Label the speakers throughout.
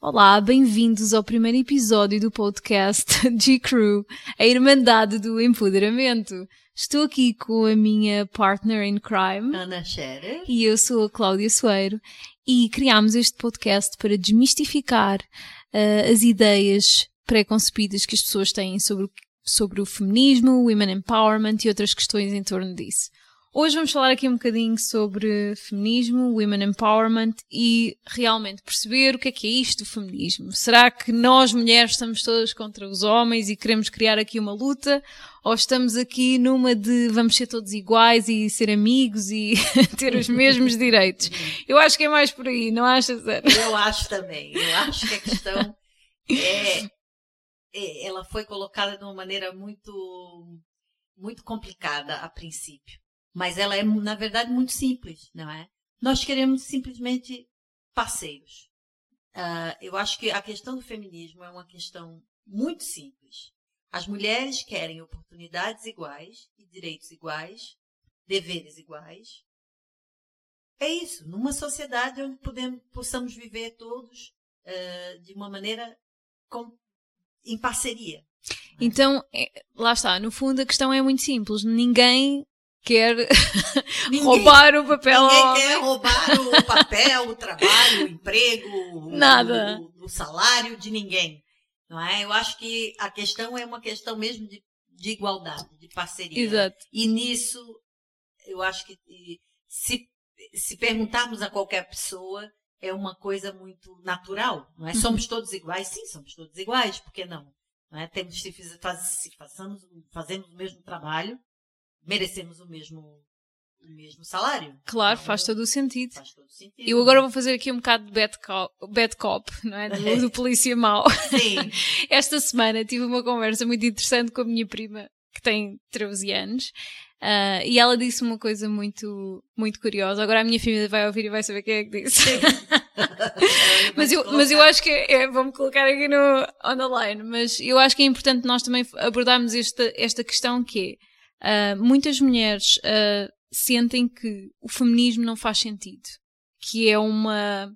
Speaker 1: Olá, bem-vindos ao primeiro episódio do podcast G-Crew, a Irmandade do Empoderamento. Estou aqui com a minha partner in crime,
Speaker 2: Ana Scherer.
Speaker 1: e eu sou a Cláudia Soeiro, e criámos este podcast para desmistificar uh, as ideias pré-concebidas que as pessoas têm sobre sobre o feminismo, women empowerment e outras questões em torno disso. Hoje vamos falar aqui um bocadinho sobre feminismo, women empowerment e realmente perceber o que é que é isto do feminismo. Será que nós mulheres estamos todas contra os homens e queremos criar aqui uma luta? Ou estamos aqui numa de vamos ser todos iguais e ser amigos e ter os mesmos direitos? Eu acho que é mais por aí, não achas, Ana?
Speaker 2: Eu acho também. Eu acho que a questão é, é ela foi colocada de uma maneira muito muito complicada a princípio. Mas ela é, na verdade, muito simples, não é? Nós queremos simplesmente parceiros. Uh, eu acho que a questão do feminismo é uma questão muito simples. As mulheres querem oportunidades iguais e direitos iguais, deveres iguais. É isso, numa sociedade onde podemos, possamos viver todos uh, de uma maneira com, em parceria.
Speaker 1: Então, é, lá está, no fundo a questão é muito simples. Ninguém quer ninguém, roubar o papel
Speaker 2: ninguém quer roubar o papel, o trabalho, o emprego,
Speaker 1: Nada.
Speaker 2: O, o, salário de ninguém. Não é? Eu acho que a questão é uma questão mesmo de, de igualdade, de parceria.
Speaker 1: Exato.
Speaker 2: E nisso, eu acho que se, se perguntarmos a qualquer pessoa, é uma coisa muito natural. Não é? Uhum. Somos todos iguais? Sim, somos todos iguais. Por que não? não é? Temos se, faz, se façamos, fazemos o mesmo trabalho, merecemos o mesmo o mesmo salário.
Speaker 1: Claro,
Speaker 2: então,
Speaker 1: faz todo o sentido.
Speaker 2: Faz todo o sentido.
Speaker 1: Eu agora vou fazer aqui um bocado de bad cop, bad cop não é? Do, do polícia mau.
Speaker 2: Sim.
Speaker 1: Esta semana tive uma conversa muito interessante com a minha prima, que tem 13 anos, uh, e ela disse uma coisa muito, muito curiosa. Agora a minha filha vai ouvir e vai saber quem é que disse. mas, eu, mas eu acho que é, vou-me colocar aqui no on the line, mas eu acho que é importante nós também abordarmos esta, esta questão que é Uh, muitas mulheres uh, sentem que o feminismo não faz sentido, que é uma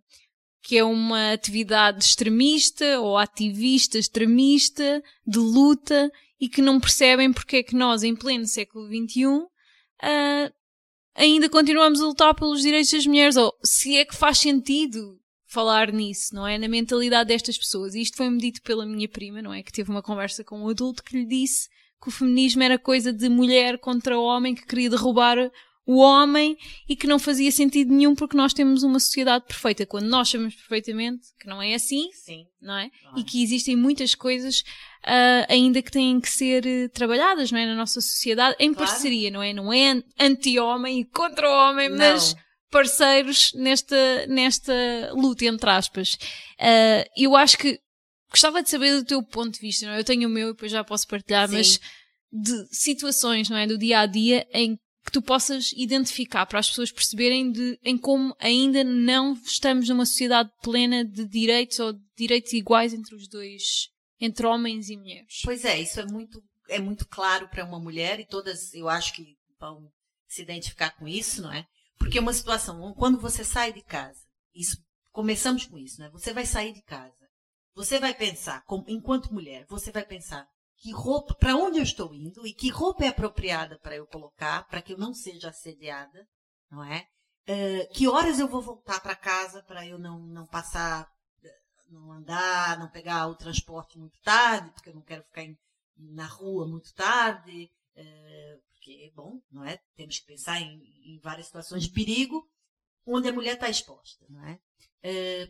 Speaker 1: que é uma atividade extremista ou ativista extremista de luta e que não percebem porque é que nós, em pleno século XXI, uh, ainda continuamos a lutar pelos direitos das mulheres, ou se é que faz sentido falar nisso, não é? Na mentalidade destas pessoas. E isto foi-me dito pela minha prima, não é? Que teve uma conversa com um adulto que lhe disse que o feminismo era coisa de mulher contra homem que queria derrubar o homem e que não fazia sentido nenhum porque nós temos uma sociedade perfeita. Quando nós sabemos perfeitamente que não é assim,
Speaker 2: Sim.
Speaker 1: não é? E que existem muitas coisas uh, ainda que têm que ser uh, trabalhadas, não é? Na nossa sociedade, em
Speaker 2: Claro.
Speaker 1: parceria, não é? Não é anti-homem e contra o homem,
Speaker 2: Não.
Speaker 1: mas parceiros nesta, nesta luta, entre aspas. Uh, eu acho que gostava de saber do teu ponto de vista, não é? Eu tenho o meu e depois já posso partilhar,
Speaker 2: Sim.
Speaker 1: mas de situações, não é? Do dia a dia em que tu possas identificar para as pessoas perceberem de, em como ainda não estamos numa sociedade plena de direitos ou de direitos iguais entre os dois, entre homens e mulheres.
Speaker 2: Pois é, isso é muito, é muito claro para uma mulher e todas, eu acho que vão se identificar com isso, não é? Porque é uma situação, quando você sai de casa, isso, começamos com isso, né? Você vai sair de casa, você vai pensar, como- enquanto mulher, você vai pensar que roupa, para onde eu estou indo e que roupa é apropriada para eu colocar, para que eu não seja assediada, não é? Eh, que horas eu vou voltar para casa para eu não, não passar, eh, não andar, não pegar o transporte muito tarde, porque eu não quero ficar em- na rua muito tarde, eh, porque, bom, não é? Temos que pensar em, em várias situações de perigo onde a mulher está exposta, não é? Eh,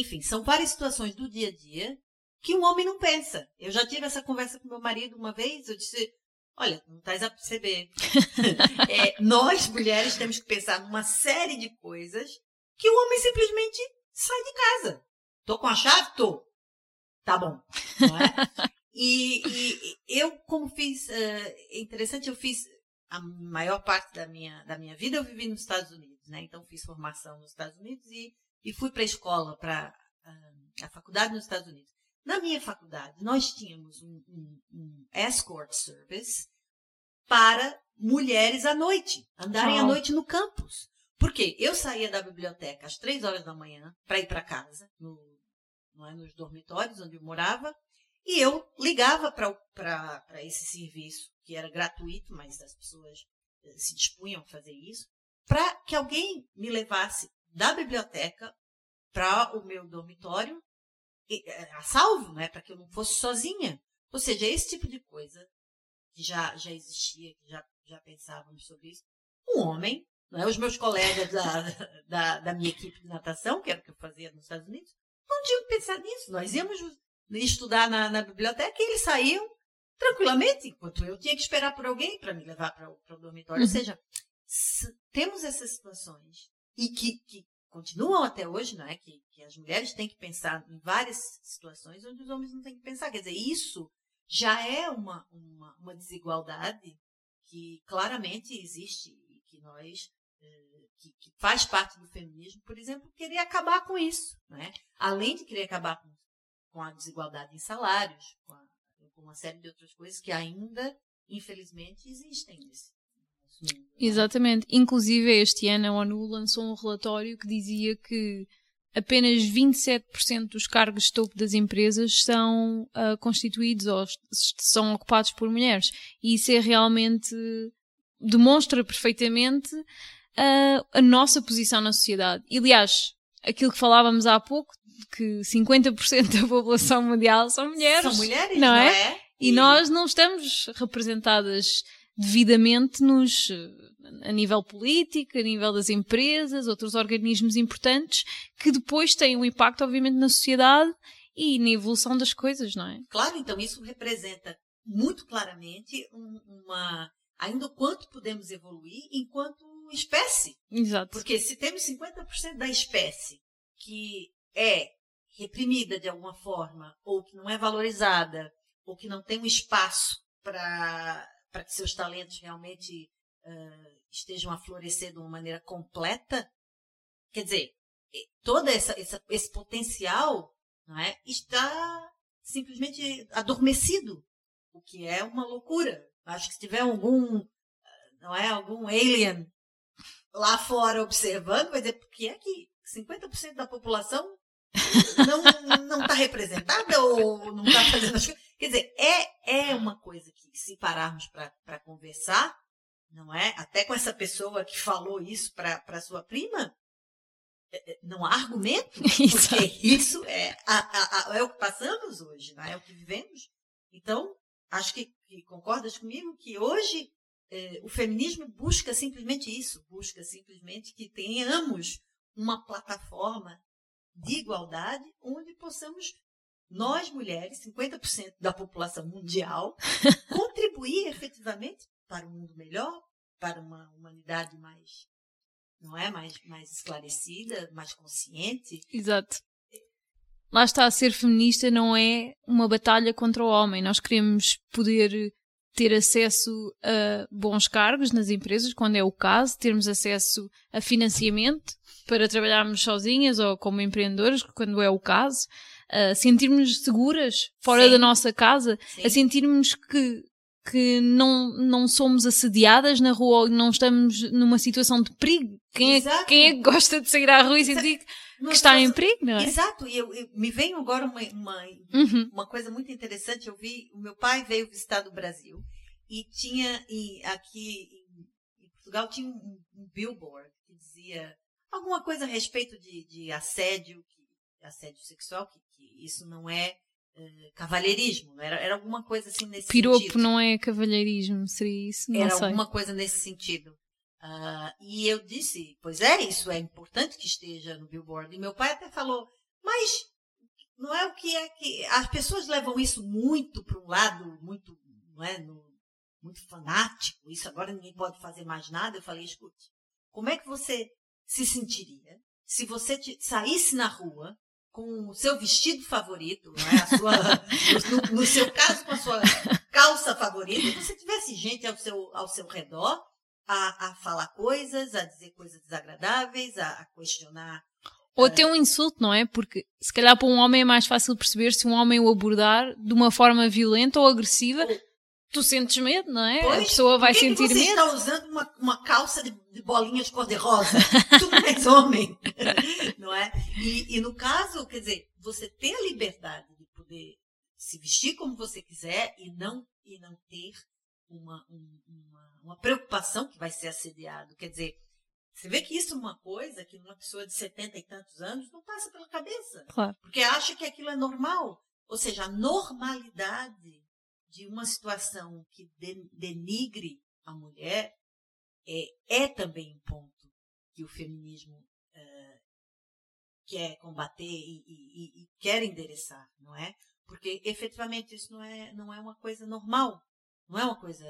Speaker 2: enfim, são várias situações do dia a dia que um homem não pensa. Eu já tive essa conversa com meu marido uma vez, eu disse, olha, não estás a perceber. É, nós, mulheres, temos que pensar numa série de coisas que o homem simplesmente sai de casa. Tô com a chave? Tô. Tá bom. É? E, e eu, como fiz, eh, é interessante, eu fiz a maior parte da minha, da minha vida, eu vivi nos Estados Unidos. Unidos, né? Então fiz formação nos Estados Unidos e, e fui para a escola, para uh, a faculdade nos Estados Unidos. Na minha faculdade, nós tínhamos um, um, um escort service para mulheres à noite, andarem oh. à noite no campus. Porque eu saía da biblioteca às três horas da manhã para ir para casa, no, é, nos dormitórios onde eu morava, e eu ligava para esse serviço, que era gratuito, mas as pessoas eh, se dispunham a fazer isso, para que alguém me levasse da biblioteca para o meu dormitório, eh, a salvo, né, para que eu não fosse sozinha. Ou seja, esse tipo de coisa que já, já existia, que já, já pensávamos sobre isso. Um homem é? Os meus colegas da, da, da, minha equipe de natação, que era o que eu fazia nos Estados Unidos, não tinham pensado nisso. Nós íamos estudar na, na biblioteca e eles saíam tranquilamente, enquanto eu tinha que esperar por alguém para me levar para o dormitório. Uhum. Ou seja, temos essas situações e que, que continuam até hoje, não é? Que, que, as mulheres têm que pensar em várias situações onde os homens não têm que pensar. Quer dizer, isso já é uma, uma, uma desigualdade que claramente existe e que nós que, que, faz parte do feminismo, por exemplo, querer acabar com isso. Né? Além de querer acabar com, com a desigualdade em salários, com, a, com, uma série de outras coisas que ainda, infelizmente, existem nesse,
Speaker 1: Né? Exatamente. Inclusive, este ano a ONU lançou um relatório que dizia que apenas 27% dos cargos de topo das empresas são uh, constituídos ou são ocupados por mulheres. E isso é realmente demonstra perfeitamente a, a nossa posição na sociedade. E, aliás, aquilo que falávamos há pouco, que 50% da população mundial são mulheres.
Speaker 2: São mulheres, não, é? é?
Speaker 1: E, e nós não estamos representadas devidamente nos a nível político, a nível das empresas, outros organismos importantes que depois têm um impacto, obviamente, na sociedade e na evolução das coisas, não é?
Speaker 2: Claro, então isso representa muito claramente uma ainda o quanto podemos evoluir enquanto espécie.
Speaker 1: Exato.
Speaker 2: Porque se temos 50% da espécie que é reprimida de alguma forma, ou que não é valorizada, ou que não tem um espaço para que seus talentos realmente uh, estejam a florescer de uma maneira completa, quer dizer, todo essa, essa, esse potencial não é, está simplesmente adormecido, o que é uma loucura. Acho que se tiver algum, não é, algum alien lá fora observando, vai dizer, porque é que 50% da população não está representada ou não está fazendo as coisas. Quer dizer, é, é uma coisa que, se pararmos para conversar, não é? Até com essa pessoa que falou isso para sua prima, é, é, não há argumento, porque isso é, a, a, é o que passamos hoje, não é? é o que vivemos. Então, acho que, que concordas comigo que hoje é, o feminismo busca simplesmente isso, busca simplesmente que tenhamos uma plataforma de igualdade onde possamos, nós mulheres, 50% da população mundial, contribuir efetivamente para um mundo melhor, para uma humanidade mais, não é, mais, mais esclarecida, mais consciente.
Speaker 1: Exato. Lá está, ser feminista não é uma batalha contra o homem. Nós queremos poder ter acesso a bons cargos nas empresas, quando é o caso, termos acesso a financiamento para trabalharmos sozinhas ou como empreendedoras, quando é o caso, a sentirmos seguras fora Sim. da nossa casa, Sim. a sentirmos que que não, não somos assediadas na rua ou não estamos numa situação de perigo. Quem é, quem é que gosta de sair à rua e sentir que está em perigo, não é?
Speaker 2: Exato, e eu, eu, me vem agora uma, uma, uhum. uma coisa muito interessante. Eu vi, o meu pai veio visitar o Brasil e tinha e aqui em, Portugal tinha um, um, billboard que dizia alguma coisa a respeito de, de assédio, que, assédio sexual, que, que isso não é uh, cavalheirismo, era, era alguma coisa assim nesse
Speaker 1: Piropo
Speaker 2: sentido.
Speaker 1: não é cavalheirismo, seria isso? Não
Speaker 2: era
Speaker 1: sei.
Speaker 2: alguma coisa nesse sentido. Uh, e eu disse, pois é, isso é importante que esteja no billboard. E meu pai até falou, mas não é o que é que as pessoas levam isso muito para um lado muito, não é, no, muito fanático. Isso agora ninguém pode fazer mais nada. Eu falei, escute, como é que você se sentiria se você te, saísse na rua com o seu vestido favorito, é? sua, no, no, seu caso com a sua calça favorita, e você tivesse gente ao seu, ao seu redor a, a falar coisas, a dizer coisas desagradáveis, a, a questionar.
Speaker 1: Ou até um insulto, não é? Porque se calhar para um homem é mais fácil perceber se um homem o abordar de uma forma violenta ou agressiva. Tu sentes medo, não é?
Speaker 2: Pois,
Speaker 1: a pessoa vai
Speaker 2: que que
Speaker 1: sentir
Speaker 2: você
Speaker 1: medo.
Speaker 2: está usando uma, uma calça de, de bolinhas cor-de-rosa? tu não és homem, não é? E, e no caso, quer dizer, você ter a liberdade de poder se vestir como você quiser e não, e não ter uma, um- uma, uma preocupação que vai ser assediado. Quer dizer, você vê que isso é uma coisa que uma pessoa de 70 e tantos anos não passa pela cabeça.
Speaker 1: Claro.
Speaker 2: Porque acha que aquilo é normal. Ou seja, a normalidade de uma situação que de- denigre a mulher é, é também um ponto que o feminismo eh, quer combater e- e- e quer endereçar, não é? Porque efetivamente isso não é, não é uma coisa normal, não é uma coisa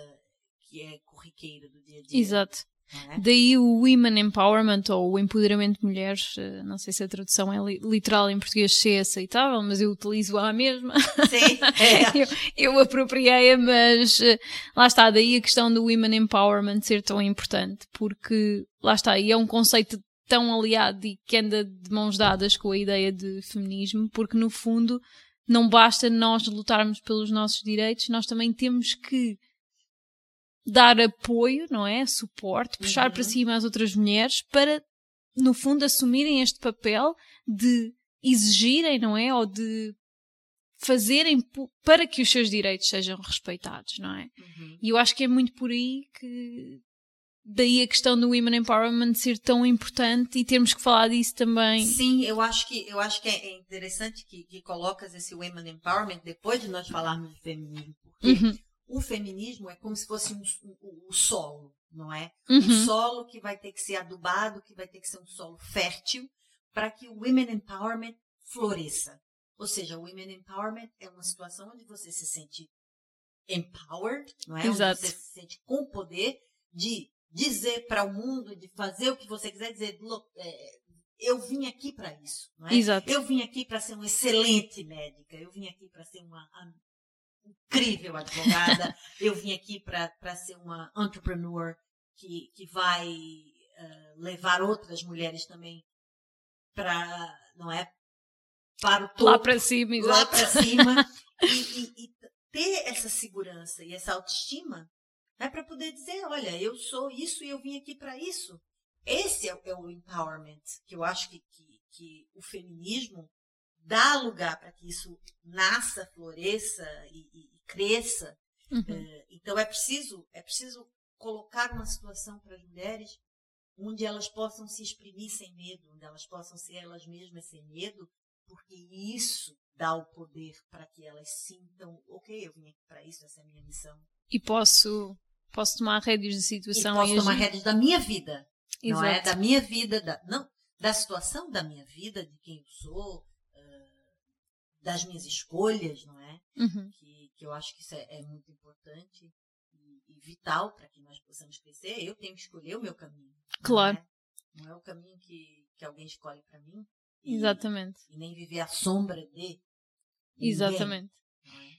Speaker 2: que é corriqueira do dia a dia.
Speaker 1: Exato.
Speaker 2: É?
Speaker 1: Daí o Women Empowerment ou o empoderamento de mulheres, eh, não sei se a tradução é li- literal em português se é aceitável, mas eu utilizo a mesma.
Speaker 2: Sim, é.
Speaker 1: eu, eu apropriei-a, mas eh, lá está, daí a questão do Women Empowerment ser tão importante, porque lá está, e é um conceito tão aliado e que anda de mãos dadas com a ideia de feminismo, porque no fundo não basta nós lutarmos pelos nossos direitos, nós também temos que dar apoio, não é? Suporte, puxar
Speaker 2: Uhum.
Speaker 1: para cima as outras mulheres para, no fundo, assumirem este papel de exigirem, não é? Ou de fazerem para que os seus direitos sejam respeitados, não é?
Speaker 2: Uhum.
Speaker 1: E eu acho que é muito por aí que daí a questão do Women Empowerment ser tão importante e termos que falar disso também.
Speaker 2: Sim, eu acho que eu acho que é é interessante que, que colocas esse women empowerment depois de nós falarmos de feminismo, porque
Speaker 1: Uhum,
Speaker 2: o feminismo é como se fosse um, um- um solo, não é?
Speaker 1: uhum,
Speaker 2: Um solo que vai ter que ser adubado, que vai ter que ser um solo fértil para que o women empowerment floresça. Ou seja, o women empowerment é uma situação onde você se sente empowered, não é?
Speaker 1: Exato.
Speaker 2: Onde você se sente com o poder de dizer para o mundo, de fazer o que você quiser, dizer, "Look, é, eu vim aqui para isso, não é?
Speaker 1: Exato.
Speaker 2: Eu vim aqui para ser uma excelente médica, eu vim aqui para ser uma incrível advogada, eu vim aqui para ser uma entrepreneur que, que vai eh, levar outras mulheres também para, não é? Para o topo
Speaker 1: Lá para cima,
Speaker 2: lá
Speaker 1: exato.
Speaker 2: para cima e, e- e ter essa segurança e essa autoestima é para poder dizer, olha, eu sou isso e eu vim aqui para isso. Esse é, o- é o empowerment que eu acho que, que, que o feminismo dá lugar para que isso nasça, floresça e, e- e cresça.
Speaker 1: Uhum.
Speaker 2: É, então é preciso é preciso colocar uma situação para as mulheres onde elas possam se exprimir sem medo, onde elas possam ser elas mesmas sem medo, porque isso dá o poder para que elas sintam, ok, eu vim aqui para isso, essa é a minha missão.
Speaker 1: E posso, posso tomar rédeas de
Speaker 2: E
Speaker 1: situação
Speaker 2: posso tomar
Speaker 1: agir.
Speaker 2: rédeas da minha vida, não é?
Speaker 1: Exato.
Speaker 2: Da minha vida, da, não, da situação da minha vida, de quem eu sou, das minhas escolhas, não é?
Speaker 1: Uhum.
Speaker 2: que, que eu acho que isso é, é muito importante e, e vital para que nós possamos crescer. Eu tenho que escolher o meu caminho. não
Speaker 1: Claro.
Speaker 2: é? Não é, o caminho que, que alguém escolhe para mim. E,
Speaker 1: Exatamente.
Speaker 2: E nem viver à sombra de. ninguém,
Speaker 1: Exatamente.
Speaker 2: não é?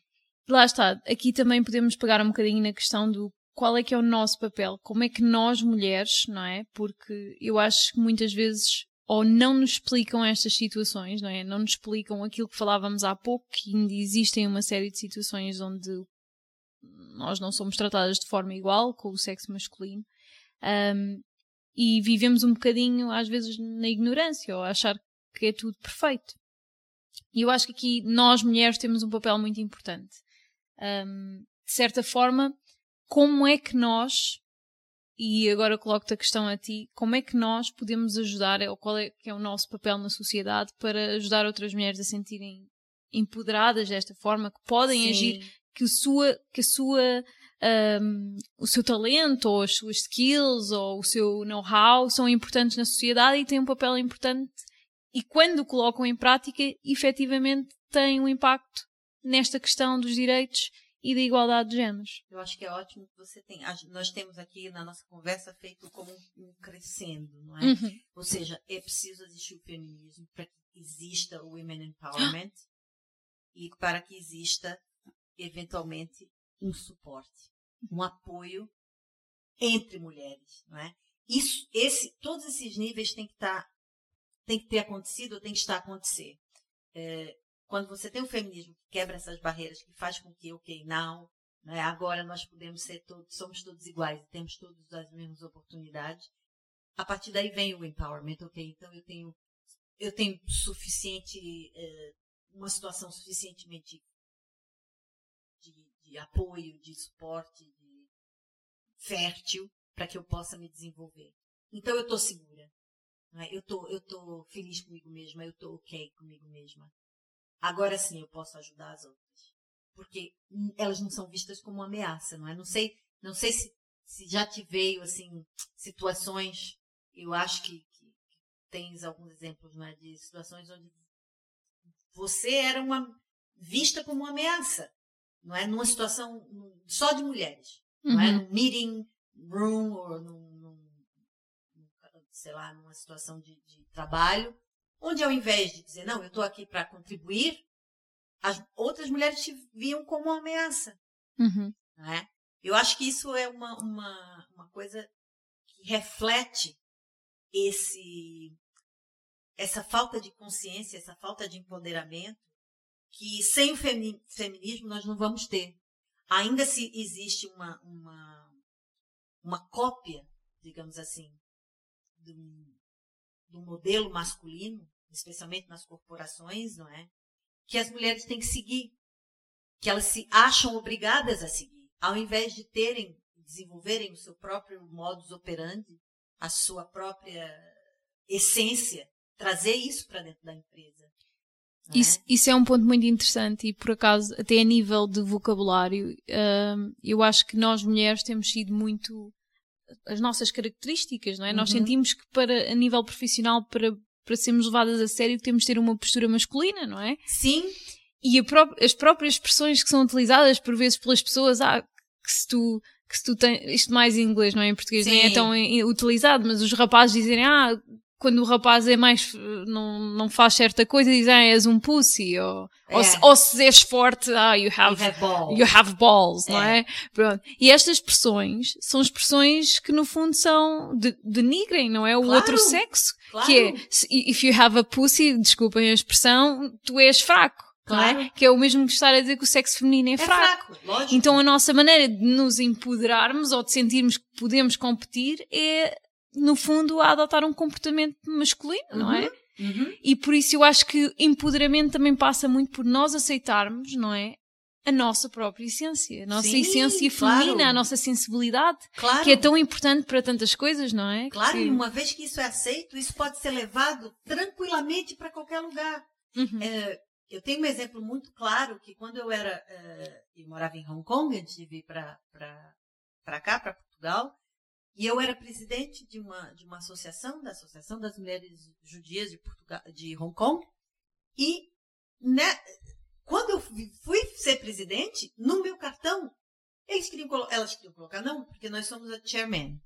Speaker 1: Lá está, aqui também podemos pegar um bocadinho na questão do qual é que é o nosso papel, como é que nós mulheres, não é? Porque eu acho que muitas vezes ou não nos explicam estas situações, não é? Não nos explicam aquilo que falávamos há pouco, que ainda existem uma série de situações onde nós não somos tratadas de forma igual com o sexo masculino. Um, e vivemos um bocadinho, às vezes, na ignorância ou achar que é tudo perfeito. E eu acho que aqui nós mulheres temos um papel muito importante. Um, de certa forma, como é que nós, e agora coloco-te a questão a ti, como é que nós podemos ajudar, ou qual é que é o nosso papel na sociedade para ajudar outras mulheres a sentirem empoderadas desta forma, que podem
Speaker 2: Sim.
Speaker 1: agir, que, a sua, que a sua, um, o seu talento, ou as suas skills, ou o seu know-how são importantes na sociedade e têm um papel importante e quando o colocam em prática, efetivamente têm um impacto nesta questão dos direitos e da igualdade de géneros.
Speaker 2: Eu acho que é ótimo que você tem. a- Nós temos aqui na nossa conversa feito como um, um crescendo, não é?
Speaker 1: Uhum.
Speaker 2: Ou seja, é preciso existir o feminismo para que exista o women empowerment e para que exista, eventualmente, um suporte, um apoio entre mulheres, não é? Isso, esse, todos esses níveis têm que estar, tá, tem que ter acontecido ou tem que estar a acontecer. É, quando você tem o feminismo que quebra essas barreiras, que faz com que, ok, não, né, agora nós podemos ser todos, somos todos iguais, temos todas as mesmas oportunidades. A partir daí vem o empowerment, ok, então eu tenho, eu tenho suficiente, é, uma situação suficientemente de, de apoio, de suporte, de fértil para que eu possa me desenvolver. Então eu estou segura. Né? Eu tô, eu tô feliz comigo mesma, eu estou ok comigo mesma. Agora sim eu posso ajudar as outras. Porque elas não são vistas como uma ameaça, não é? Não sei, não sei se, se já te veio assim situações, eu acho que, que, tens alguns exemplos não é, de situações onde você era uma vista como uma ameaça, não é? Numa situação só de mulheres, uhum. não é? Uhum. Num meeting room ou num, num, sei lá, numa situação de, de trabalho, onde ao invés de dizer, não, eu estou aqui para contribuir, as outras mulheres te viam como uma ameaça.
Speaker 1: Uhum.
Speaker 2: Né? Eu acho que isso é uma, uma, uma coisa que reflete esse essa falta de consciência, essa falta de empoderamento, que sem o feminismo nós não vamos ter. Ainda se existe uma, uma, uma cópia, digamos assim, do, do modelo masculino, especialmente nas corporações, não é? Que as mulheres têm que seguir, que elas se acham obrigadas a seguir, ao invés de terem, desenvolverem o seu próprio modus operandi, a sua própria essência, trazer isso para dentro da empresa.
Speaker 1: É? Isso, isso, é um ponto muito interessante e por acaso até a nível de vocabulário hum, eu acho que nós mulheres temos sido muito as nossas características, não é? Uhum. Nós sentimos que para a nível profissional para para sermos levadas a sério temos de ter uma postura masculina, não é?
Speaker 2: Sim.
Speaker 1: E pró as próprias expressões que são utilizadas por vezes pelas pessoas, ah, que se tu que se tu tens, isto mais em inglês, não é? Em português Sim. nem é tão utilizado, mas os rapazes dizem, ah, quando o rapaz é mais não, não faz certa coisa dizem ah, és um pussy ou, é. ou, se, ou se és forte ah you have,
Speaker 2: you have balls,
Speaker 1: you have balls é. não é Pronto. e estas expressões são expressões que no fundo são de, denigrem não é o
Speaker 2: claro.
Speaker 1: outro sexo
Speaker 2: claro.
Speaker 1: que é if you have a pussy desculpem a expressão tu és fraco é? Claro. É? Que é o mesmo que estar a dizer que o sexo feminino é, é
Speaker 2: fraco. fraco
Speaker 1: então a nossa maneira de nos empoderarmos ou de sentirmos que podemos competir é no fundo, a adotar um comportamento masculino, uhum, não é?
Speaker 2: Uhum.
Speaker 1: E por isso eu acho que empoderamento também passa muito por nós aceitarmos, não é? A nossa própria essência, a nossa Sim, essência feminina, claro. a nossa sensibilidade,
Speaker 2: claro.
Speaker 1: que é tão importante para tantas coisas, não é?
Speaker 2: Claro, e uma vez que isso é aceito, isso pode ser levado tranquilamente para qualquer lugar.
Speaker 1: Uhum.
Speaker 2: É, eu tenho um exemplo muito claro que quando eu era, uh, eu morava em Hong Kong antes de vir para cá, para Portugal, e eu era presidente de uma, de uma associação, da Associação das Mulheres Judias de, Portugal, de Hong Kong. E né, quando eu fui ser presidente, no meu cartão, eles queriam elas queriam colocar, não, porque nós somos a chairman.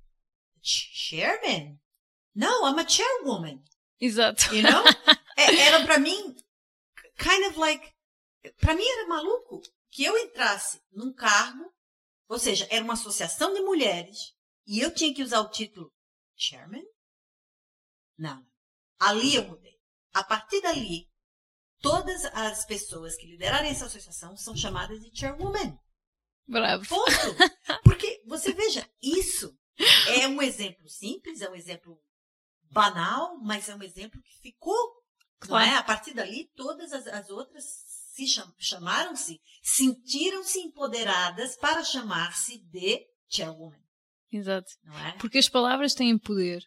Speaker 2: Chairman? Não, I'm a chairwoman.
Speaker 1: Exato.
Speaker 2: You know? É, era para mim, kind of like, para mim era maluco que eu entrasse num cargo, ou seja, era uma associação de mulheres e eu tinha que usar o título chairman? Não. Ali eu mudei. A partir dali, todas as pessoas que liderarem essa associação são chamadas de chairwoman.
Speaker 1: Bravo.
Speaker 2: Ponto. Porque, você veja, isso é um exemplo simples, é um exemplo banal, mas é um exemplo que ficou. Claro. Não é? A partir dali, todas as, as outras se cham, chamaram-se, sentiram-se empoderadas para chamar-se de chairwoman.
Speaker 1: Exato.
Speaker 2: É?
Speaker 1: Porque as palavras têm poder.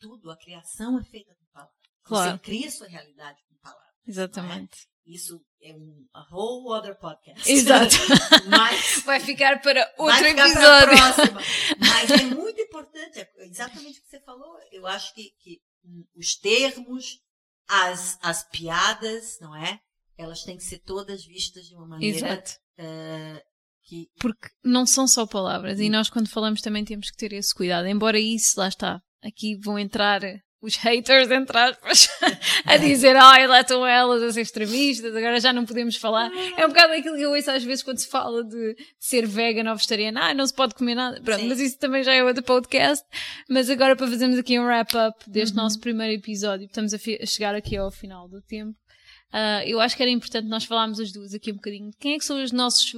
Speaker 2: Tudo, a criação é feita com palavras.
Speaker 1: Claro.
Speaker 2: Você cria sua realidade com palavras.
Speaker 1: Exatamente.
Speaker 2: É? Isso é um a whole other podcast.
Speaker 1: Exato.
Speaker 2: Mas
Speaker 1: vai ficar para outro
Speaker 2: vai ficar
Speaker 1: episódio.
Speaker 2: Para próxima. Mas é muito importante, é exatamente o que você falou. Eu acho que, que os termos, as, as piadas, não é? Elas têm que ser todas vistas de uma maneira
Speaker 1: Exato.
Speaker 2: Uh, que...
Speaker 1: Porque não são só palavras, e nós quando falamos também temos que ter esse cuidado. Embora isso, lá está, aqui vão entrar os haters, entre aspas, a dizer, ai, lá estão elas a ser extremistas, agora já não podemos falar. É um bocado aquilo que eu ouço às vezes quando se fala de, de ser vegan ou vegetariana, ah, não se pode comer nada. Pronto, Sim. mas isso também já é outro podcast. Mas agora para fazermos aqui um wrap-up deste uhum. nosso primeiro episódio, estamos a, a, chegar aqui ao final do tempo. Uh, eu acho que era importante nós falarmos as duas aqui um bocadinho de quem é que são os nossos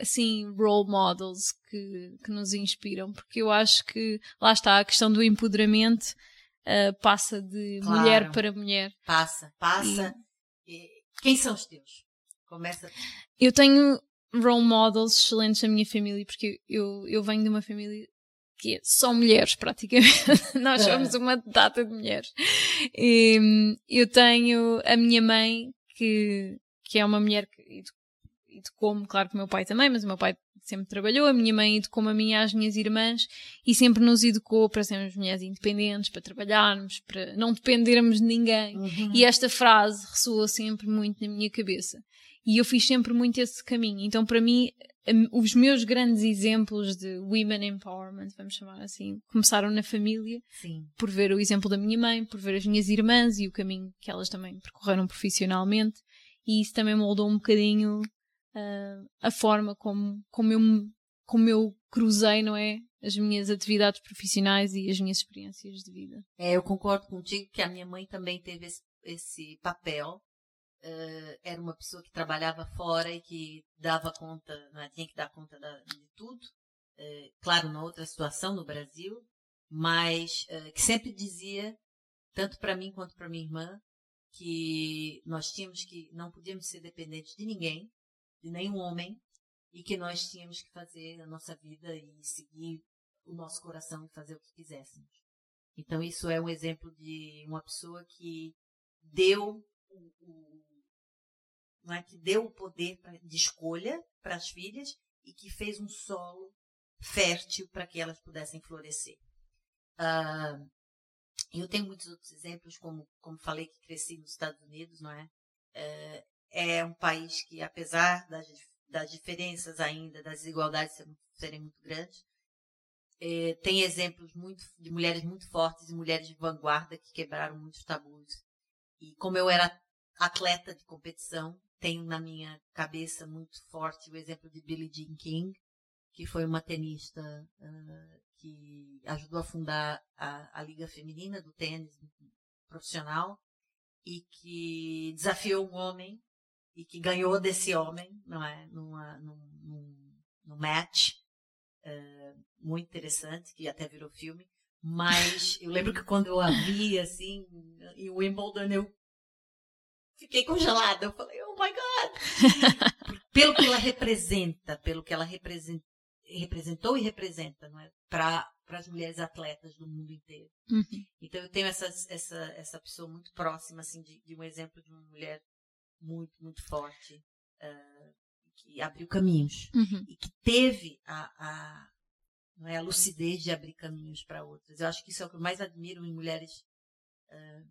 Speaker 1: assim, role models que, que nos inspiram, porque eu acho que lá está a questão do empoderamento uh, passa de claro. mulher para mulher.
Speaker 2: Passa, passa. E... Quem são os teus? Começa.
Speaker 1: Eu tenho role models excelentes na minha família, porque eu, eu venho de uma família que é só mulheres, praticamente. Nós somos uma data de mulheres. E, eu tenho a minha mãe, que, que é uma mulher que educou-me, claro que o meu pai também, mas o meu pai sempre trabalhou, a minha mãe educou-me a mim e às minhas irmãs e sempre nos educou para sermos mulheres independentes, para trabalharmos, para não dependermos de ninguém. Uhum. E esta frase ressoou sempre muito na minha cabeça. E eu fiz sempre muito esse caminho. Então, para mim, os meus grandes exemplos de women empowerment, vamos chamar assim, começaram na família,
Speaker 2: Sim.
Speaker 1: por ver o exemplo da minha mãe, por ver as minhas irmãs e o caminho que elas também percorreram profissionalmente. E isso também moldou um bocadinho uh, a forma como, como, eu, como eu cruzei, não é? As minhas atividades profissionais e as minhas experiências de vida.
Speaker 2: É, eu concordo contigo que a minha mãe também teve esse, esse papel. Uh, era uma pessoa que trabalhava fora e que dava conta, né, tinha que dar conta da, de tudo. Uh, claro, na outra situação no Brasil, mas uh, que sempre dizia, tanto para mim quanto para minha irmã, que nós tínhamos que não podíamos ser dependentes de ninguém, de nenhum homem e que nós tínhamos que fazer a nossa vida e seguir o nosso coração e fazer o que quiséssemos. Então isso é um exemplo de uma pessoa que deu o, o não é que deu o poder de escolha para as filhas e que fez um solo fértil para que elas pudessem florescer. Uh, eu tenho muitos outros exemplos, como, como falei que cresci nos Estados Unidos, não é? Uh, é um país que, apesar das, das diferenças ainda, das desigualdades serem muito grandes, é, tem exemplos muito, de mulheres muito fortes e mulheres de vanguarda que quebraram muitos tabus. E como eu era atleta de competição, tenho na minha cabeça muito forte o exemplo de Billie Jean King, que foi uma tenista uh, que ajudou a fundar a, a Liga Feminina do Tênis Profissional e que desafiou um homem e que ganhou desse homem, não é? Numa, num, num, num match uh, muito interessante, que até virou filme. Mas eu lembro que quando eu a vi, assim, em Wimbledon, eu fiquei congelada. Eu falei, oh my God! pelo que ela representa, pelo que ela represent, representou e representa, não é? Para as mulheres atletas do mundo inteiro.
Speaker 1: Uhum.
Speaker 2: Então eu tenho essa, essa, essa pessoa muito próxima, assim, de, de um exemplo de uma mulher muito, muito forte, uh, que abriu caminhos
Speaker 1: uhum.
Speaker 2: e que teve a, a, não é, a lucidez de abrir caminhos para outras. Eu acho que isso é o que eu mais admiro em mulheres uh,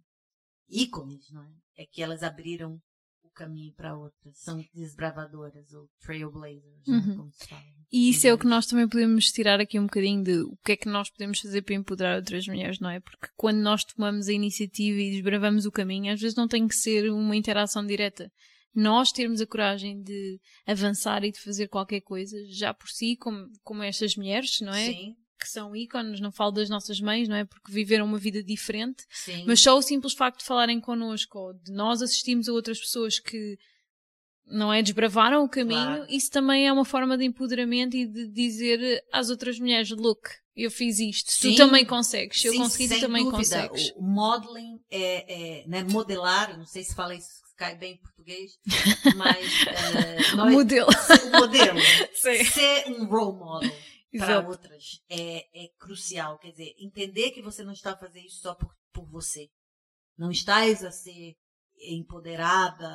Speaker 2: ícones, não é? É que elas abriram o caminho para outras. São desbravadoras ou trailblazers, é? uhum. né, como se fala.
Speaker 1: E isso é o que nós também podemos tirar aqui um bocadinho de o que é que nós podemos fazer para empoderar outras mulheres, não é? Porque quando nós tomamos a iniciativa e desbravamos o caminho, às vezes não tem que ser uma interação direta. Nós termos a coragem de avançar e de fazer qualquer coisa, já por si, como, como estas mulheres, não é?
Speaker 2: Sim
Speaker 1: que são ícones, não falo das nossas mães, não é? Porque viveram uma vida diferente.
Speaker 2: Sim.
Speaker 1: Mas só o simples facto de falarem connosco, ou de nós assistirmos a outras pessoas que não é desbravaram o caminho, claro. isso também é uma forma de empoderamento e de dizer às outras mulheres, look, eu fiz isto, Sim. tu também consegues, se eu consegui, tu também
Speaker 2: dúvida.
Speaker 1: consegues.
Speaker 2: O modeling é, é né, modelar, não sei se fala isso cai bem em português, mas uh, nós,
Speaker 1: modelo.
Speaker 2: modelo.
Speaker 1: Sim.
Speaker 2: Ser um role model para outras é, é crucial. Quer dizer, entender que você não está fazer isso só por, por você. Não estás a ser empoderada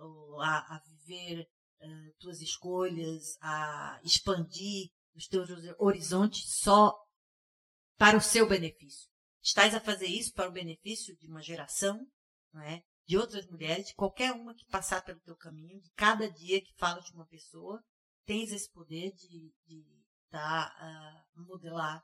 Speaker 2: ou a, a viver uh, tuas escolhas, a expandir os teus horizontes só para o seu benefício. Estás a fazer isso para o benefício de uma geração, não é? de outras mulheres, de qualquer uma que passar pelo teu caminho, de cada dia que falas de uma pessoa, tens esse poder de, de dar, uh, modelar,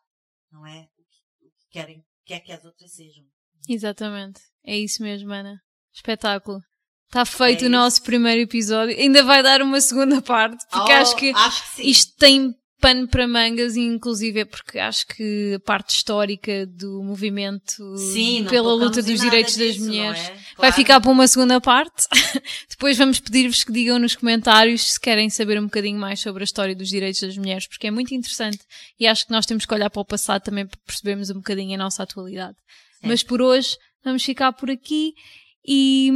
Speaker 2: não é? O que, o que querem, quer que as outras sejam.
Speaker 1: Exatamente. É isso mesmo, Ana. Espetáculo. Está feito
Speaker 2: É
Speaker 1: o nosso primeiro episódio. Ainda vai dar uma segunda parte, porque
Speaker 2: Oh,
Speaker 1: acho que
Speaker 2: acho que
Speaker 1: isto tem pano para mangas, inclusive é porque acho que a parte histórica do movimento
Speaker 2: Sim,
Speaker 1: pela luta dos direitos das
Speaker 2: disso, não
Speaker 1: mulheres
Speaker 2: é?
Speaker 1: Vai
Speaker 2: Claro.
Speaker 1: ficar para uma segunda parte. Depois vamos pedir-vos que digam nos comentários se querem saber um bocadinho mais sobre a história dos direitos das mulheres, porque é muito interessante e acho que nós temos que olhar para o passado também para percebermos um bocadinho a nossa atualidade.
Speaker 2: Sim.
Speaker 1: Mas por hoje vamos ficar por aqui. E,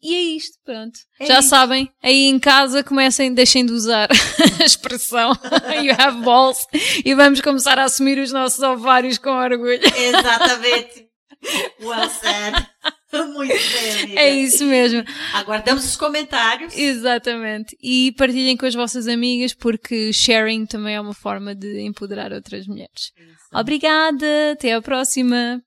Speaker 1: e é isto, pronto.
Speaker 2: É
Speaker 1: Já
Speaker 2: isto.
Speaker 1: sabem, aí em casa comecem, deixem de usar a expressão you have balls e vamos começar a assumir os nossos ovários com orgulho.
Speaker 2: Exatamente. Well said. Muito bem, amiga.
Speaker 1: É isso mesmo.
Speaker 2: Aguardamos os comentários.
Speaker 1: Exatamente. E partilhem com as vossas amigas porque sharing também é uma forma de empoderar outras mulheres. Obrigada, até à próxima.